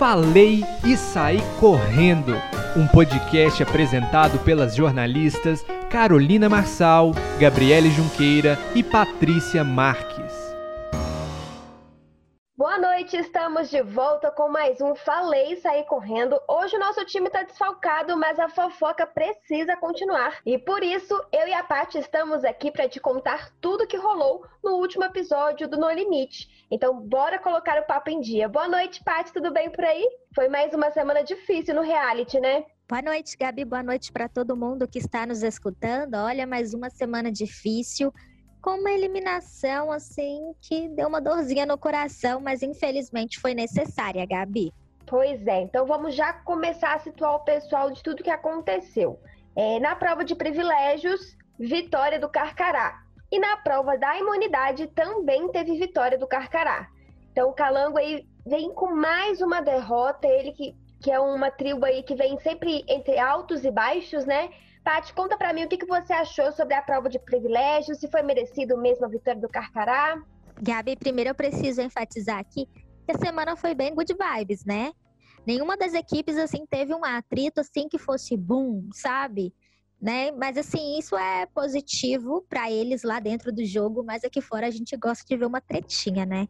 Falei e Saí Correndo, um podcast apresentado pelas jornalistas Carolina Marçal, Gabriele Junqueira e Patrícia Marques. Estamos de volta com mais um Falei Sair Correndo. Hoje o nosso time está desfalcado, mas a fofoca precisa continuar. E por isso, eu e a Paty estamos aqui para te contar tudo que rolou no último episódio do No Limite. Então, bora colocar o papo em dia. Boa noite, Paty, tudo bem por aí? Foi mais uma semana difícil no reality, né? Boa noite, Gabi. Boa noite para todo mundo que está nos escutando. Olha, mais uma semana difícil com uma eliminação assim que deu uma dorzinha no coração, mas infelizmente foi necessária, Gabi. Pois é, então vamos já começar a situar o pessoal de tudo que aconteceu. É, na prova de privilégios, vitória do Carcará. E na prova da imunidade também teve vitória do Carcará. Então o Calango aí vem com mais uma derrota, ele que, que é uma tribo aí que vem sempre entre altos e baixos, né? Tati, conta para mim o que, que você achou sobre a prova de privilégios, se foi merecido mesmo a vitória do Carcará. Gabi, primeiro eu preciso enfatizar aqui que a semana foi bem good vibes, né? Nenhuma das equipes assim teve um atrito assim que fosse boom, sabe? Né? Mas assim, isso é positivo para eles lá dentro do jogo, mas aqui fora a gente gosta de ver uma tretinha, né?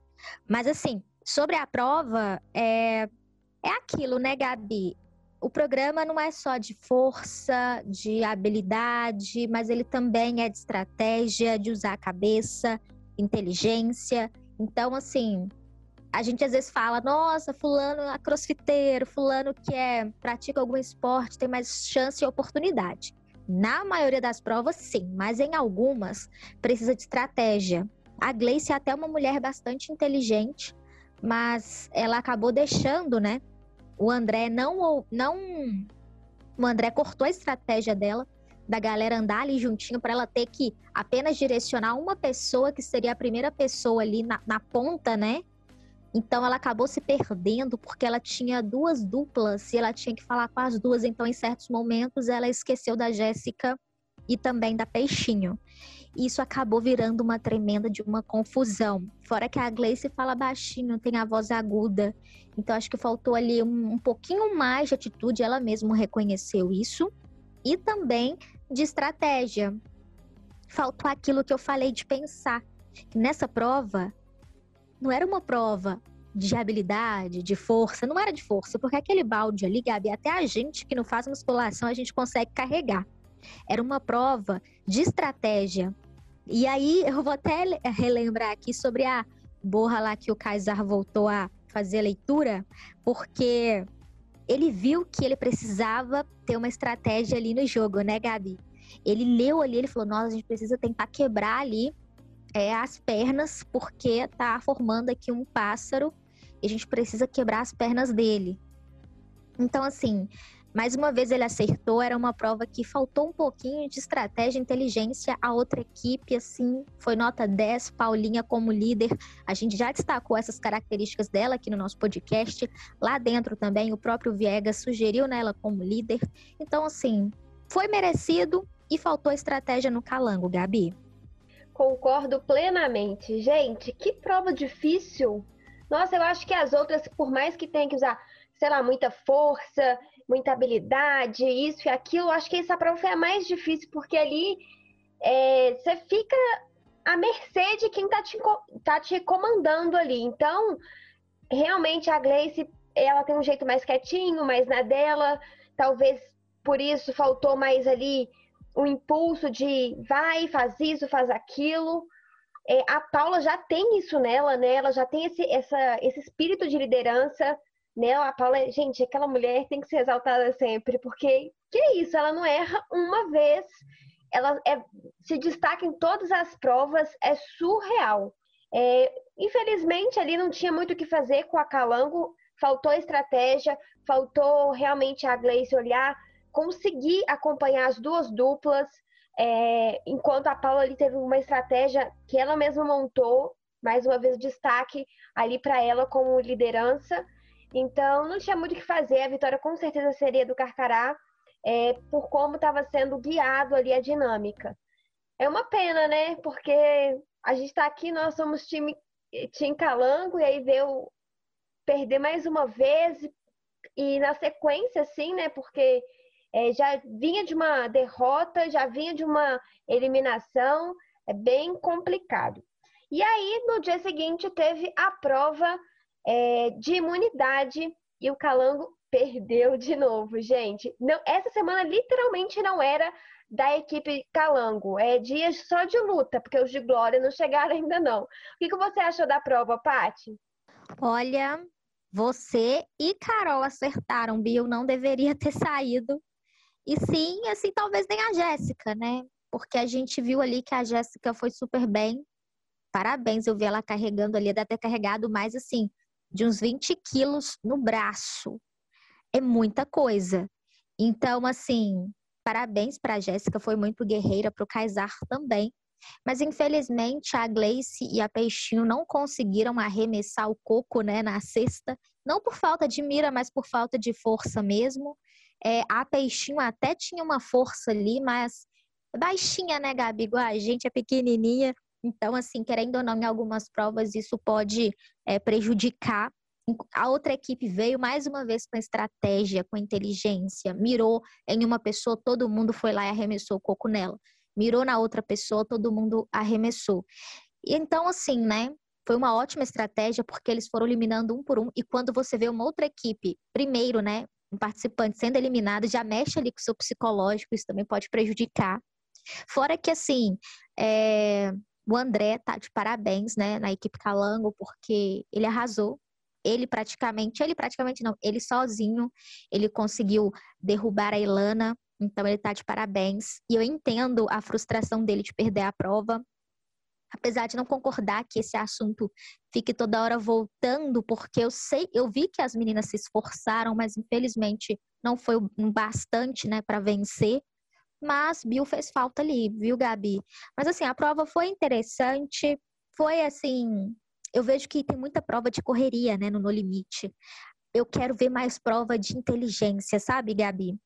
Mas assim, sobre a prova, é é aquilo, né, Gabi? O programa não é só de força, de habilidade, mas ele também é de estratégia, de usar a cabeça, inteligência. Então, assim, a gente às vezes fala, nossa, fulano é crossfiteiro, fulano que é, pratica algum esporte, tem mais chance e oportunidade. Na maioria das provas, sim, mas em algumas precisa de estratégia. A Gleice é até uma mulher bastante inteligente, mas ela acabou deixando, né, o André não não o André cortou a estratégia dela da galera andar ali juntinho para ela ter que apenas direcionar uma pessoa que seria a primeira pessoa ali na, na ponta, né? Então ela acabou se perdendo porque ela tinha duas duplas e ela tinha que falar com as duas. Então, em certos momentos, ela esqueceu da Jéssica e também da Peixinho. Isso acabou virando uma tremenda de uma confusão. Fora que a Gleice fala baixinho, tem a voz aguda. Então acho que faltou ali um, um pouquinho mais de atitude, ela mesma reconheceu isso. E também de estratégia. Faltou aquilo que eu falei de pensar. Nessa prova, não era uma prova de habilidade, de força, não era de força, porque aquele balde ali, Gabi, até a gente que não faz musculação, a gente consegue carregar. Era uma prova de estratégia. E aí eu vou até relembrar aqui sobre a borra lá que o Kaysar voltou a fazer a leitura, porque ele viu que ele precisava ter uma estratégia ali no jogo, né, Gabi? Ele leu ali, ele falou: Nossa, a gente precisa tentar quebrar ali é, as pernas, porque tá formando aqui um pássaro e a gente precisa quebrar as pernas dele. Então, assim, mais uma vez ele acertou, era uma prova que faltou um pouquinho de estratégia e inteligência. A outra equipe, assim, foi nota 10, Paulinha como líder. A gente já destacou essas características dela aqui no nosso podcast. Lá dentro também, o próprio Viegas sugeriu nela como líder. Então, assim, foi merecido e faltou estratégia no calango, Gabi. Concordo plenamente. Gente, que prova difícil. Nossa, eu acho que as outras, por mais que tenha que usar, sei lá, muita força, muita habilidade, isso e aquilo. Acho que essa prova foi a mais difícil, porque ali é, você fica à mercê de quem tá te, tá te comandando ali. Então, realmente a Gleice, ela tem um jeito mais quietinho, mais na dela. Talvez por isso faltou mais ali o impulso de vai, faz isso, faz aquilo. É, a Paula já tem isso nela, né? Ela já tem esse, essa, esse espírito de liderança né? A Paula, gente, aquela mulher tem que ser exaltada sempre, porque que é isso? Ela não erra uma vez, ela é, se destaca em todas as provas, é surreal. É, infelizmente, ali não tinha muito o que fazer com a Calango, faltou estratégia, faltou realmente a Gleice olhar, conseguir acompanhar as duas duplas, é, enquanto a Paula ali teve uma estratégia que ela mesma montou, mais uma vez destaque ali para ela como liderança. Então, não tinha muito o que fazer. A vitória com certeza seria do Carcará, é, por como estava sendo guiado ali a dinâmica. É uma pena, né? Porque a gente está aqui, nós somos time, time Calango, e aí veio perder mais uma vez. e na sequência, assim, né? Porque é, já vinha de uma derrota, já vinha de uma eliminação, é bem complicado. E aí, no dia seguinte, teve a prova é, de imunidade e o Calango perdeu de novo, gente. Não, essa semana literalmente não era da equipe Calango. É dias só de luta, porque os de Glória não chegaram ainda não. O que, que você achou da prova, Paty? Olha, você e Carol acertaram, Bill não deveria ter saído. E sim, assim, talvez nem a Jéssica, né? Porque a gente viu ali que a Jéssica foi super bem. Parabéns, eu vi ela carregando ali, deve ter carregado mais assim, de uns 20 quilos no braço. É muita coisa. Então, assim, parabéns para a Jéssica, foi muito guerreira, para o Kaysar também. Mas infelizmente a Gleice e a Peixinho não conseguiram arremessar o coco né, na cesta, não por falta de mira, mas por falta de força mesmo. É, a Peixinho até tinha uma força ali, mas baixinha, né, Gabi? Igual a gente é pequenininha, então, assim, querendo ou não, em algumas provas isso pode é, prejudicar. A outra equipe veio mais uma vez com estratégia, com inteligência, mirou em uma pessoa, todo mundo foi lá e arremessou o coco nela. Mirou na outra pessoa, todo mundo arremessou. E então, assim, né? Foi uma ótima estratégia porque eles foram eliminando um por um. E quando você vê uma outra equipe, primeiro, né? Um participante sendo eliminado, já mexe ali com o seu psicológico, isso também pode prejudicar. Fora que, assim, é, o André tá de parabéns, né, na equipe Calango, porque ele arrasou. Ele praticamente, ele praticamente não, ele sozinho, ele conseguiu derrubar a Ilana, então ele tá de parabéns. E eu entendo a frustração dele de perder a prova, apesar de não concordar que esse assunto fique toda hora voltando, porque eu sei, eu vi que as meninas se esforçaram, mas infelizmente não foi bastante, né, para vencer. Mas Bill fez falta ali, viu, Gabi? Mas assim, a prova foi interessante, foi assim, eu vejo que tem muita prova de correria, né, no No Limite. Eu quero ver mais prova de inteligência, sabe, Gabi?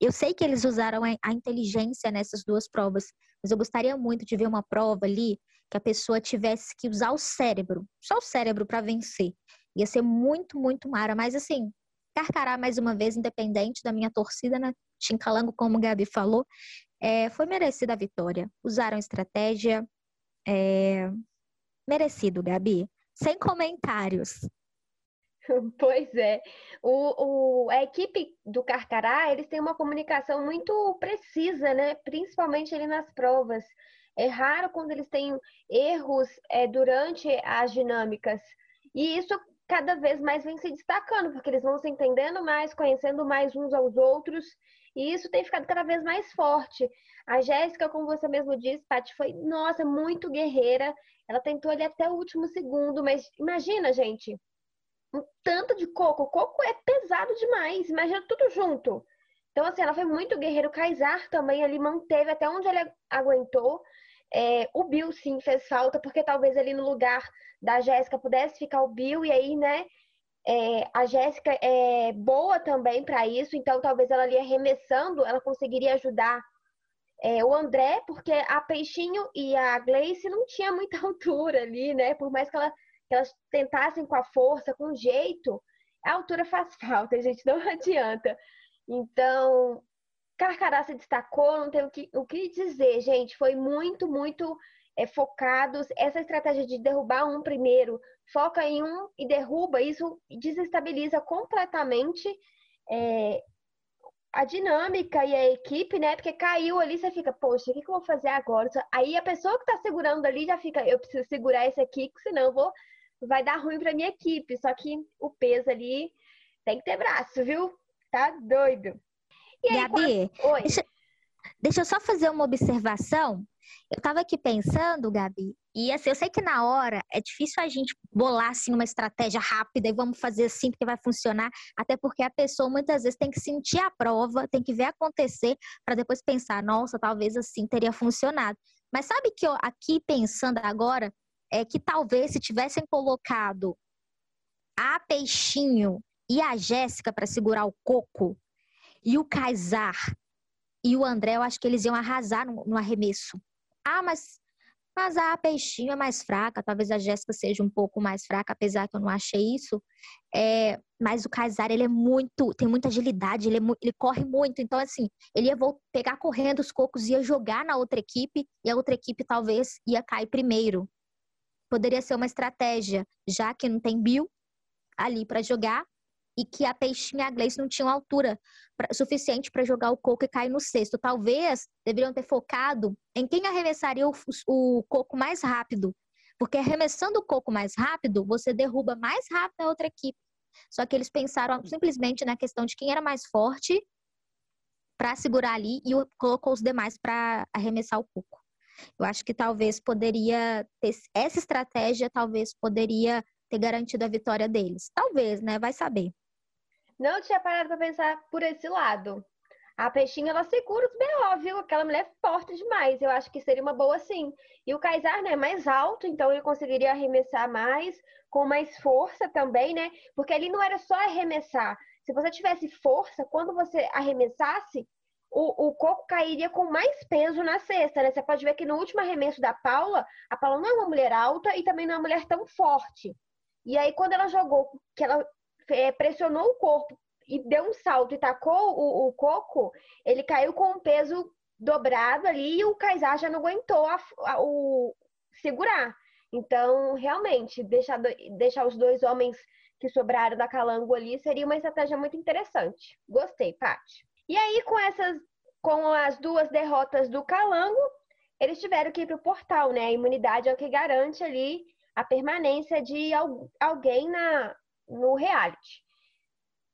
Eu sei que eles usaram a inteligência nessas duas provas, mas eu gostaria muito de ver uma prova ali que a pessoa tivesse que usar o cérebro, só o cérebro para vencer. Ia ser muito, muito mara, mas assim, Carcará mais uma vez, independente da minha torcida, né? Chincalango, como o Gabi falou, é, foi merecida a vitória. Usaram estratégia. É, merecido, Gabi. Sem comentários. Pois é. O, o, a equipe do Carcará, eles têm uma comunicação muito precisa, né? Principalmente ali nas provas. É raro quando eles têm erros é, durante as dinâmicas. E isso cada vez mais vem se destacando, porque eles vão se entendendo mais, conhecendo mais uns aos outros, e isso tem ficado cada vez mais forte. A Jéssica, como você mesmo disse, Paty, foi, nossa, muito guerreira. Ela tentou ali até o último segundo, mas imagina, gente, um tanto de coco. O coco é pesado demais, imagina tudo junto. Então, assim, ela foi muito guerreira. O Kaysar também ali manteve até onde ele aguentou. É, o Bill, sim, fez falta, porque talvez ali no lugar da Jéssica pudesse ficar o Bill, e aí, né, é, a Jéssica é boa também para isso, então talvez ela ali arremessando, ela conseguiria ajudar é, o André, porque a Peixinho e a Gleice não tinha muita altura ali, né? Por mais que, ela, que elas tentassem com a força, com jeito, a altura faz falta, gente, não adianta. Então, Carcará se destacou, não tem o que, o que dizer, gente. Foi muito, muito é, focados. Essa estratégia de derrubar um primeiro, foca em um e derruba, isso desestabiliza completamente é, a dinâmica e a equipe, né? Porque caiu ali, você fica, poxa, o que, que eu vou fazer agora? Aí a pessoa que tá segurando ali já fica, eu preciso segurar esse aqui, senão vou, vai dar ruim pra minha equipe. Só que o peso ali tem que ter braço, viu? Tá doido. E aí, Gabi, quando... deixa, deixa eu só fazer uma observação. Eu estava aqui pensando, Gabi, e assim, eu sei que na hora é difícil a gente bolar assim uma estratégia rápida e vamos fazer assim porque vai funcionar, até porque a pessoa muitas vezes tem que sentir a prova, tem que ver acontecer para depois pensar, nossa, talvez assim teria funcionado. Mas sabe que eu aqui pensando agora é que talvez se tivessem colocado a Peixinho e a Jéssica para segurar o coco, e o Kaysar e o André, eu acho que eles iam arrasar no, no arremesso. Ah, mas Mas a peixinho é mais fraca, talvez a Jéssica seja um pouco mais fraca, apesar que eu não achei isso. É, mas o Kaysar, ele é muito, tem muita agilidade, ele, é, ele corre muito. Então, assim, ele ia pegar correndo os cocos, ia jogar na outra equipe, e a outra equipe talvez ia cair primeiro. Poderia ser uma estratégia, já que não tem Bill ali para jogar, e que a Peixinha e a Gleice não tinham altura pra, suficiente para jogar o coco e cair no cesto. Talvez deveriam ter focado em quem arremessaria o, o coco mais rápido. Porque arremessando o coco mais rápido, você derruba mais rápido a outra equipe. Só que eles pensaram simplesmente na questão de quem era mais forte para segurar ali e colocou os demais para arremessar o coco. Eu acho que talvez poderia ter essa estratégia, talvez poderia ter garantido a vitória deles. Talvez, né? Vai saber. Não tinha parado para pensar por esse lado. A peixinha, ela segura os B.O., viu? Aquela mulher é forte demais. Eu acho que seria uma boa sim. E o Kaysar, né, é mais alto, então ele conseguiria arremessar mais, com mais força também, né? Porque ali não era só arremessar. Se você tivesse força, quando você arremessasse, o, o coco cairia com mais peso na cesta, né? Você pode ver que no último arremesso da Paula, a Paula não é uma mulher alta e também não é uma mulher tão forte. E aí, quando ela jogou, que ela é, pressionou o corpo e deu um salto e tacou o, o coco, ele caiu com um peso dobrado ali e o Kaysar já não aguentou a, a, o segurar. Então, realmente, deixar, deixar os dois homens que sobraram da Calango ali seria uma estratégia muito interessante. Gostei, Paty. E aí, com essas, com as duas derrotas do Calango, eles tiveram que ir para o portal, né? A imunidade é o que garante ali a permanência de alguém na, no reality.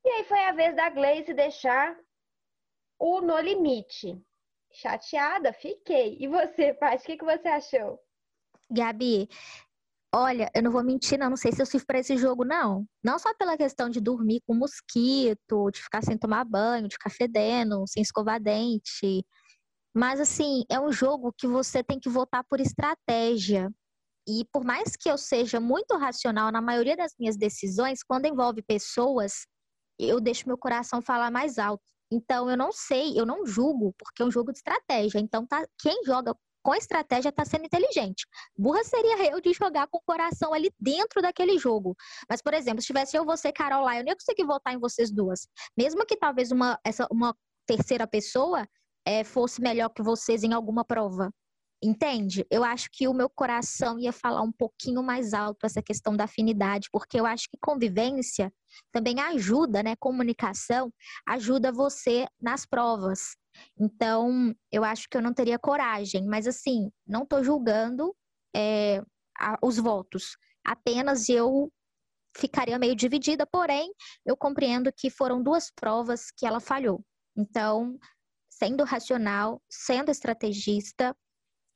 E aí foi a vez da Gleice deixar o No Limite. Chateada? Fiquei. E você, Paty, o que, que você achou? Gabi, olha, eu não vou mentir, não, não sei se eu sirvo para esse jogo, não. Não só pela questão de dormir com mosquito, de ficar sem tomar banho, de ficar fedendo, sem escovar dente. Mas, assim, é um jogo que você tem que votar por estratégia. E por mais que eu seja muito racional na maioria das minhas decisões, quando envolve pessoas, eu deixo meu coração falar mais alto. Então eu não sei, eu não julgo, porque é um jogo de estratégia. Então tá, quem joga com estratégia está sendo inteligente. Burra seria eu de jogar com o coração ali dentro daquele jogo. Mas, por exemplo, se tivesse eu, você, Carol lá, eu nem ia conseguir votar em vocês duas. Mesmo que talvez uma, essa, uma terceira pessoa é, fosse melhor que vocês em alguma prova. Entende? Eu acho que o meu coração ia falar um pouquinho mais alto essa questão da afinidade, porque eu acho que convivência também ajuda, né? Comunicação ajuda você nas provas. Então, eu acho que eu não teria coragem, mas assim, não estou julgando é, a, os votos. Apenas eu ficaria meio dividida, porém, eu compreendo que foram duas provas que ela falhou. Então, sendo racional, sendo estrategista,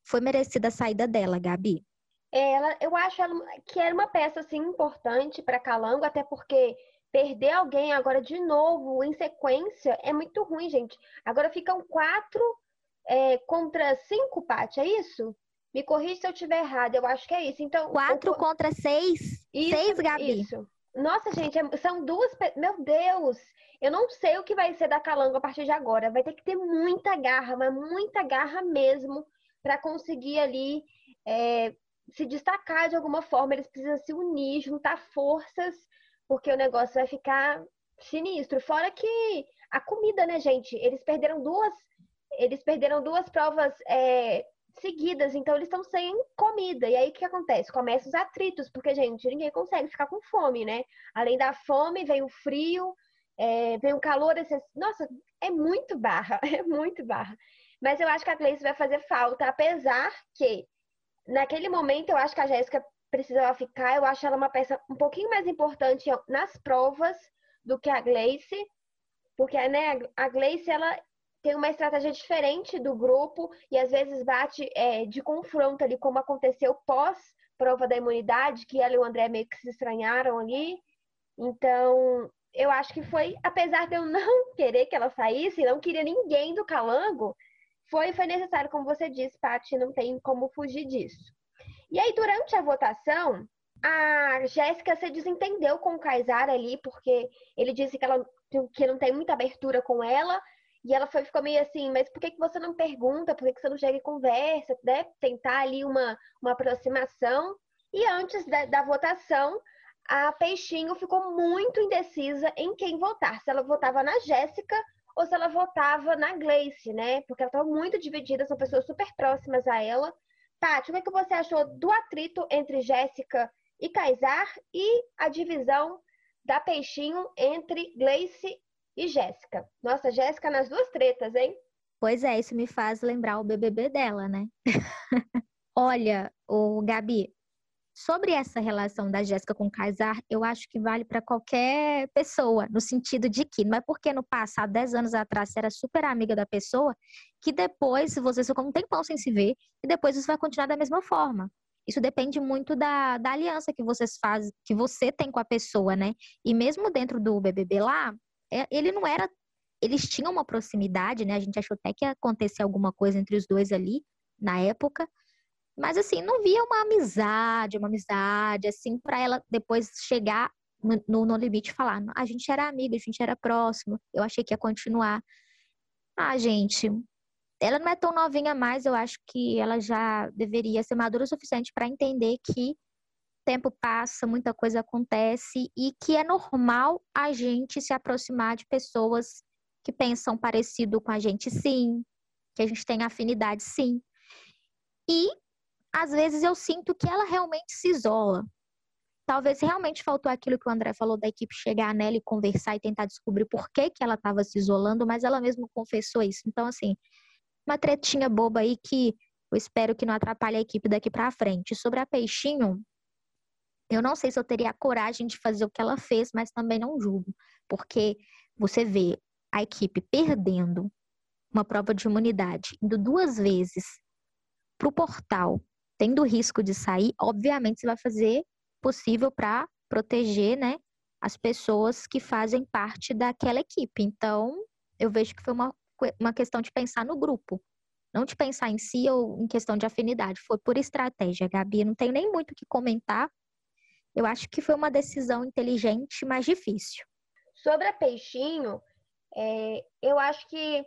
foi merecida a saída dela, Gabi? Ela, eu acho ela, que era uma peça assim importante para Calango, até porque perder alguém agora de novo em sequência é muito ruim, gente. Agora ficam quatro é, contra cinco, Paty, é isso? Me corrija se eu estiver errado, eu acho que é isso. Então, quatro contra seis? Isso, seis, Gabi. Isso. Nossa, gente, é, são duas. Meu Deus! Eu não sei o que vai ser da Calango a partir de agora. Vai ter que ter muita garra, mas muita garra mesmo para conseguir ali é, se destacar de alguma forma. Eles precisam se unir, juntar forças, porque o negócio vai ficar sinistro. Fora que a comida, né, gente? Eles perderam duas, eles perderam duas provas é, seguidas, então eles estão sem comida. E aí o que acontece? Começam os atritos, porque, gente, ninguém consegue ficar com fome, né? Além da fome, vem o frio, é, vem o calor. Esse... Nossa, é muito barra, é muito barra. Mas eu acho que a Gleice vai fazer falta, apesar que naquele momento eu acho que a Jéssica precisava ficar. Eu acho ela uma peça um pouquinho mais importante nas provas do que a Gleice, porque né, a Gleice ela tem uma estratégia diferente do grupo e às vezes bate é, de confronto ali, como aconteceu pós prova da imunidade, que ela e o André meio que se estranharam ali. Então, eu acho que foi, apesar de eu não querer que ela saísse, não queria ninguém do Calango, foi, foi necessário, como você disse, Paty, não tem como fugir disso. E aí, durante a votação, a Jéssica se desentendeu com o Kaysar ali, porque ele disse que, ela, que não tem muita abertura com ela, E ela foi, ficou meio assim, mas por que, que você não pergunta? Por que, que você não chega e conversa? Né? Tentar ali uma, uma aproximação. E antes da, da votação, a Peixinho ficou muito indecisa em quem votar. Se ela votava na Jéssica ou se ela votava na Gleice, né? Porque ela estava muito dividida, são pessoas super próximas a ela. Tati, o que, que você achou do atrito entre Jéssica e Kaysar e a divisão da Peixinho entre Gleice e Jéssica. Nossa, Jéssica nas duas tretas, hein? Pois é, isso me faz lembrar o BBB dela, né? Olha, o Gabi, sobre essa relação da Jéssica com o Kaysar, eu acho que vale para qualquer pessoa, no sentido de que não é porque no passado, 10 anos atrás, você era super amiga da pessoa, que depois, se você ficou um tempão sem se ver, e depois isso vai continuar da mesma forma. Isso depende muito da, da aliança que vocês fazem, que você tem com a pessoa, né? E mesmo dentro do BBB lá, é, ele não era. Eles tinham uma proximidade, né? A gente achou até que ia acontecer alguma coisa entre os dois ali, na época. Mas, assim, não via uma amizade, uma amizade, assim, para ela depois chegar no, no, limite e falar: a gente era amiga, a gente era próximo, eu achei que ia continuar. Ah, gente, ela não é tão novinha mais, eu acho que ela já deveria ser madura o suficiente para entender que tempo passa, muita coisa acontece e que é normal a gente se aproximar de pessoas que pensam parecido com a gente, sim, que a gente tem afinidade, sim. E às vezes eu sinto que ela realmente se isola. Talvez realmente faltou aquilo que o André falou da equipe chegar nela e conversar e tentar descobrir por que, que ela estava se isolando, mas ela mesma confessou isso. Então, assim, uma tretinha boba aí que eu espero que não atrapalhe a equipe daqui para frente. Sobre a Peixinho, eu não sei se eu teria a coragem de fazer o que ela fez, mas também não julgo, porque você vê a equipe perdendo uma prova de imunidade, indo duas vezes para o portal, tendo risco de sair, obviamente você vai fazer possível para proteger, né, as pessoas que fazem parte daquela equipe. Então, eu vejo que foi uma, uma questão de pensar no grupo, não de pensar em si ou em questão de afinidade. Foi por estratégia, Gabi. Não tenho nem muito o que comentar, eu acho que foi uma decisão inteligente, mas difícil. Sobre a Peixinho, é, eu acho que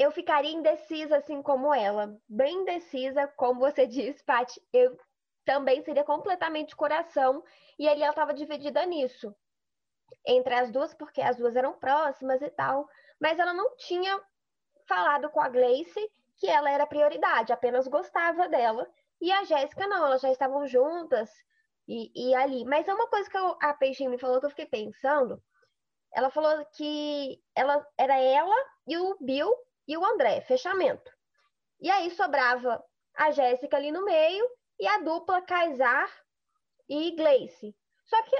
eu ficaria indecisa, assim como ela. Bem indecisa, como você disse, Paty. Eu também seria completamente coração. E ali ela estava dividida nisso. Entre as duas, porque as duas eram próximas e tal. Mas ela não tinha falado com a Gleice que ela era prioridade, apenas gostava dela. E a Jéssica não, elas já estavam juntas e, e ali. Mas é uma coisa que eu, a Peixinho me falou que eu fiquei pensando. Ela falou que ela era ela e o Bill e o André, fechamento. E aí sobrava a Jéssica ali no meio e a dupla Kaysar e Gleice. Só que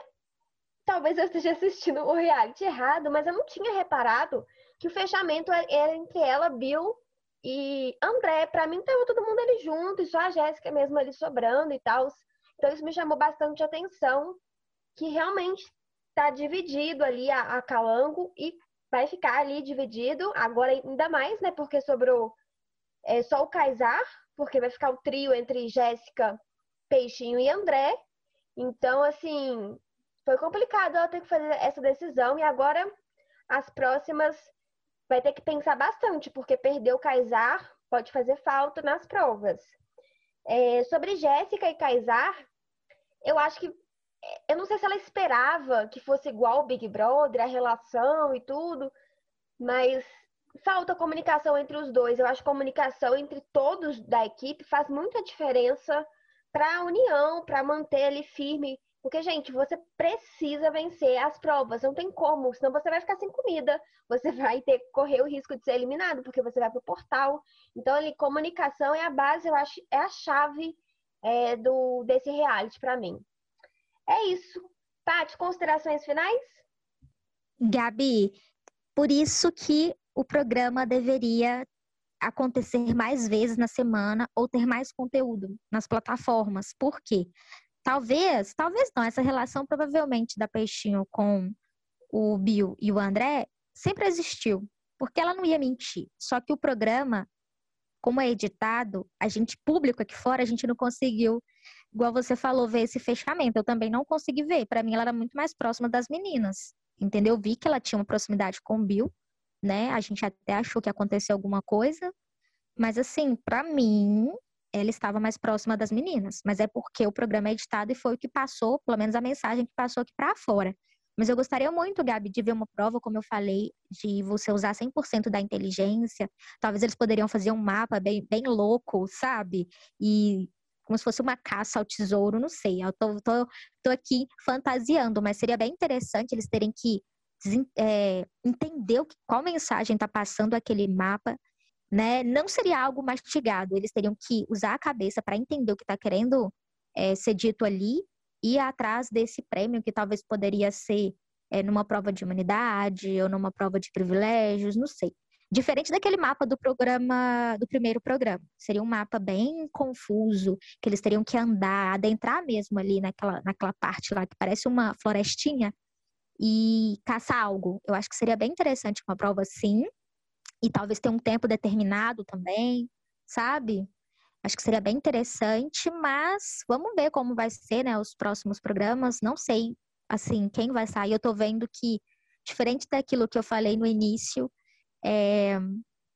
talvez eu esteja assistindo o reality errado, mas eu não tinha reparado que o fechamento é, era entre ela, Bill e André. Para mim tava todo mundo ali junto, e só a Jéssica mesmo ali sobrando e tal. Então, isso me chamou bastante atenção, que realmente está dividido ali a, a Calango e vai ficar ali dividido, agora ainda mais, né? Porque sobrou é, só o Kaysar, porque vai ficar o trio entre Jéssica, Peixinho e André. Então, assim, foi complicado ela ter que fazer essa decisão e agora as próximas vai ter que pensar bastante, porque perder o Kaysar pode fazer falta nas provas. É, sobre Jéssica e Kaysar, eu acho que eu não sei se ela esperava que fosse igual o Big Brother, a relação e tudo, mas falta comunicação entre os dois. Eu acho que comunicação entre todos da equipe faz muita diferença para a união, para manter ele firme. Porque, gente, você precisa vencer as provas, não tem como, senão você vai ficar sem comida, você vai ter correr o risco de ser eliminado, porque você vai para o portal. Então, ali, comunicação é a base, eu acho, é a chave é, do, desse reality para mim. É isso. Paty, considerações finais? Gabi, por isso que o programa deveria acontecer mais vezes na semana ou ter mais conteúdo nas plataformas. Por quê? Talvez, talvez não, essa relação provavelmente da Peixinho com o Bill e o André sempre existiu, porque ela não ia mentir. Só que o programa como é editado, a gente, público aqui fora, a gente não conseguiu, igual você falou, ver esse fechamento. Eu também não consegui ver. Para mim, ela era muito mais próxima das meninas. Entendeu? Vi que ela tinha uma proximidade com o Bill, né? A gente até achou que aconteceu alguma coisa, mas assim, para mim, ela estava mais próxima das meninas, mas é porque o programa é editado e foi o que passou, pelo menos a mensagem que passou aqui para fora. Mas eu gostaria muito, Gabi, de ver uma prova, como eu falei, de você usar 100% da inteligência. Talvez eles poderiam fazer um mapa bem, bem louco, sabe? E como se fosse uma caça ao tesouro, não sei. Eu tô, tô, tô aqui fantasiando, mas seria bem interessante eles terem que é, entender qual mensagem está passando aquele mapa, né? Não seria algo mastigado, eles teriam que usar a cabeça para entender o que está querendo é, ser dito ali ir atrás desse prêmio que talvez poderia ser é, numa prova de humanidade ou numa prova de privilégios, não sei. Diferente daquele mapa do programa, do primeiro programa. Seria um mapa bem confuso, que eles teriam que andar, adentrar mesmo ali naquela, naquela parte lá que parece uma florestinha e caçar algo. Eu acho que seria bem interessante uma prova assim. E talvez ter um tempo determinado também, sabe? Acho que seria bem interessante, mas vamos ver como vai ser, né, os próximos programas. Não sei, assim, quem vai sair. Eu tô vendo que, diferente daquilo que eu falei no início, é,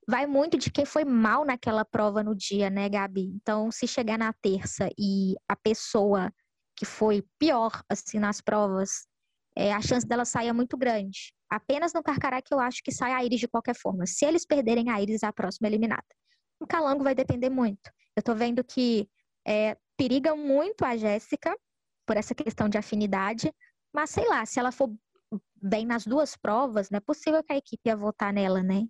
vai muito de quem foi mal naquela prova no dia, né, Gabi? Então, se chegar na terça e a pessoa que foi pior, assim, nas provas, é, a chance dela sair é muito grande. Apenas no Carcará que eu acho que sai a Iris de qualquer forma. Se eles perderem a Iris, a próxima é eliminada. O Calango vai depender muito. Eu tô vendo que é, periga muito a Jéssica por essa questão de afinidade, mas sei lá, se ela for bem nas duas provas, não é possível que a equipe ia votar nela, né?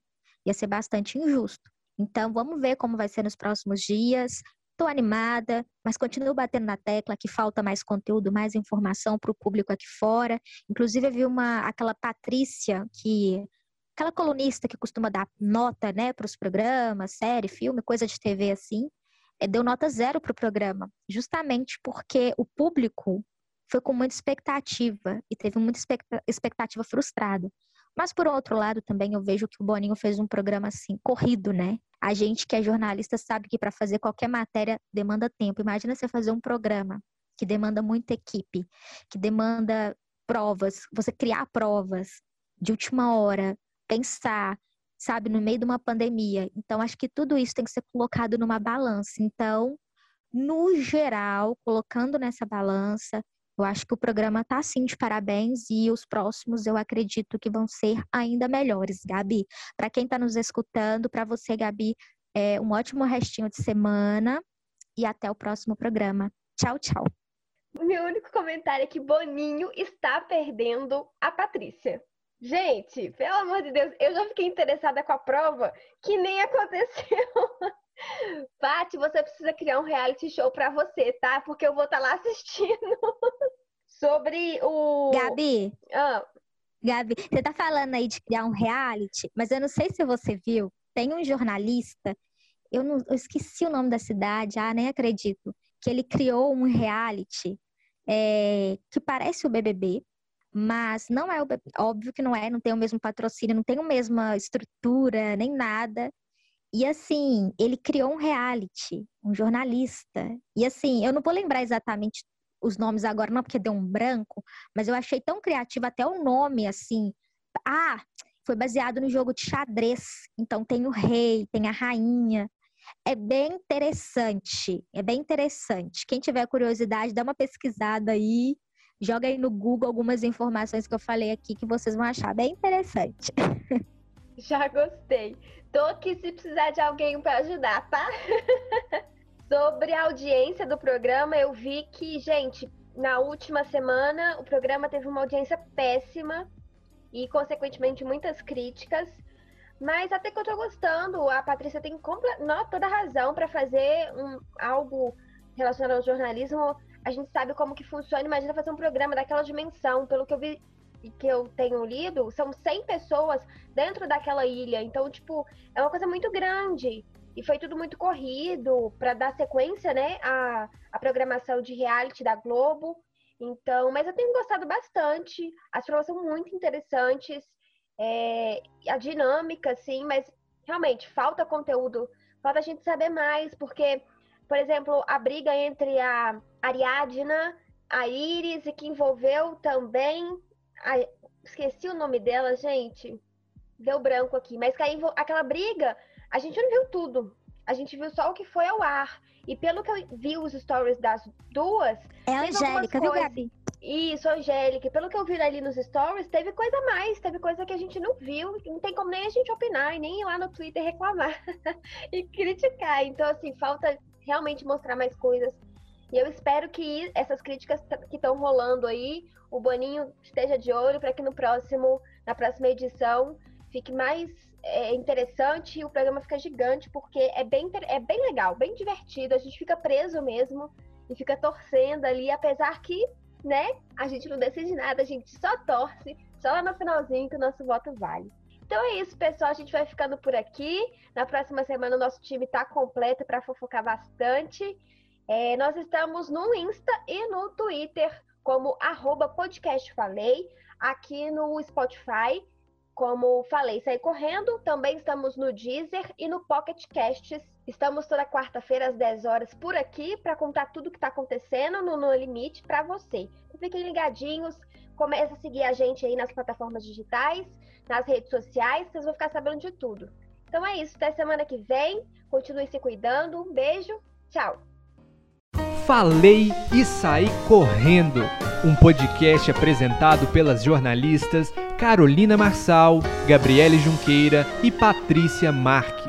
Ia ser bastante injusto. Então, vamos ver como vai ser nos próximos dias. Estou animada, mas continuo batendo na tecla que falta mais conteúdo, mais informação para o público aqui fora. Inclusive, eu vi uma, aquela Patrícia, que aquela colunista que costuma dar nota né, para os programas, série, filme, coisa de TV assim. É, deu nota zero para o programa, justamente porque o público foi com muita expectativa e teve muita expectativa frustrada. Mas por outro lado, também eu vejo que o Boninho fez um programa assim, corrido, né? A gente que é jornalista sabe que para fazer qualquer matéria demanda tempo. Imagina você fazer um programa que demanda muita equipe, que demanda provas, você criar provas de última hora, pensar, sabe, no meio de uma pandemia. Então, acho que tudo isso tem que ser colocado numa balança. Então, no geral, colocando nessa balança, eu acho que o programa está sim de parabéns e os próximos eu acredito que vão ser ainda melhores, Gabi. Para quem está nos escutando, para você, Gabi, é um ótimo restinho de semana e até o próximo programa. Tchau, tchau. Meu único comentário é que Boninho está perdendo a Patrícia. Gente, pelo amor de Deus, eu já fiquei interessada com a prova que nem aconteceu. Paty, você precisa criar um reality show para você, tá? Porque eu vou estar tá lá assistindo. Sobre o. Gabi. Ah. Gabi, você tá falando aí de criar um reality, mas eu não sei se você viu. Tem um jornalista, eu, não, eu esqueci o nome da cidade, ah, nem acredito, que ele criou um reality é, que parece o BBB, mas não é óbvio que não é, não tem o mesmo patrocínio, não tem a mesma estrutura, nem nada. E assim, ele criou um reality, um jornalista. E assim, eu não vou lembrar exatamente os nomes agora, não porque deu um branco, mas eu achei tão criativo até o nome, assim. Ah, foi baseado no jogo de xadrez. Então tem o rei, tem a rainha. É bem interessante, é bem interessante. Quem tiver curiosidade, dá uma pesquisada aí Joga aí no Google algumas informações que eu falei aqui que vocês vão achar bem interessante. Já gostei. Tô aqui se precisar de alguém para ajudar, tá? Sobre a audiência do programa, eu vi que, gente, na última semana o programa teve uma audiência péssima e, consequentemente, muitas críticas. Mas até que eu tô gostando, a Patrícia tem toda a razão para fazer um, algo relacionado ao jornalismo a gente sabe como que funciona. Imagina fazer um programa daquela dimensão, pelo que eu vi que eu tenho lido, são 100 pessoas dentro daquela ilha. Então, tipo, é uma coisa muito grande. E foi tudo muito corrido para dar sequência, né, à, à programação de reality da Globo. Então, mas eu tenho gostado bastante. As provas são muito interessantes. É, a dinâmica, sim, mas realmente falta conteúdo, falta a gente saber mais, porque por exemplo, a briga entre a Ariadna, a Iris, e que envolveu também. A... Esqueci o nome dela, gente. deu branco aqui, mas que aí aquela briga, a gente não viu tudo. A gente viu só o que foi ao ar. E pelo que eu vi os stories das duas. É a Angélica, viu, Gabi? Isso, Angélica. Pelo que eu vi ali nos stories, teve coisa a mais, teve coisa que a gente não viu. Não tem como nem a gente opinar e nem ir lá no Twitter reclamar e criticar. Então, assim, falta realmente mostrar mais coisas. E eu espero que essas críticas que estão rolando aí, o Boninho esteja de olho para que no próximo, na próxima edição, fique mais é, interessante e o programa fica gigante, porque é bem, é bem legal, bem divertido. A gente fica preso mesmo e fica torcendo ali, apesar que, né, a gente não decide nada, a gente só torce, só lá no finalzinho que o nosso voto vale. Então é isso, pessoal. A gente vai ficando por aqui. Na próxima semana o nosso time está completo para fofocar bastante. É, nós estamos no Insta e no Twitter como arroba podcastfalei, aqui no Spotify, como falei, sair correndo. Também estamos no Deezer e no Pocket Casts. Estamos toda quarta-feira às 10 horas por aqui para contar tudo o que está acontecendo no No Limite para você. Então, fiquem ligadinhos, comece a seguir a gente aí nas plataformas digitais, nas redes sociais, vocês vão ficar sabendo de tudo. Então é isso, até semana que vem. Continue se cuidando. Um beijo, tchau. Falei e Saí Correndo, um podcast apresentado pelas jornalistas Carolina Marçal, Gabriele Junqueira e Patrícia Marques.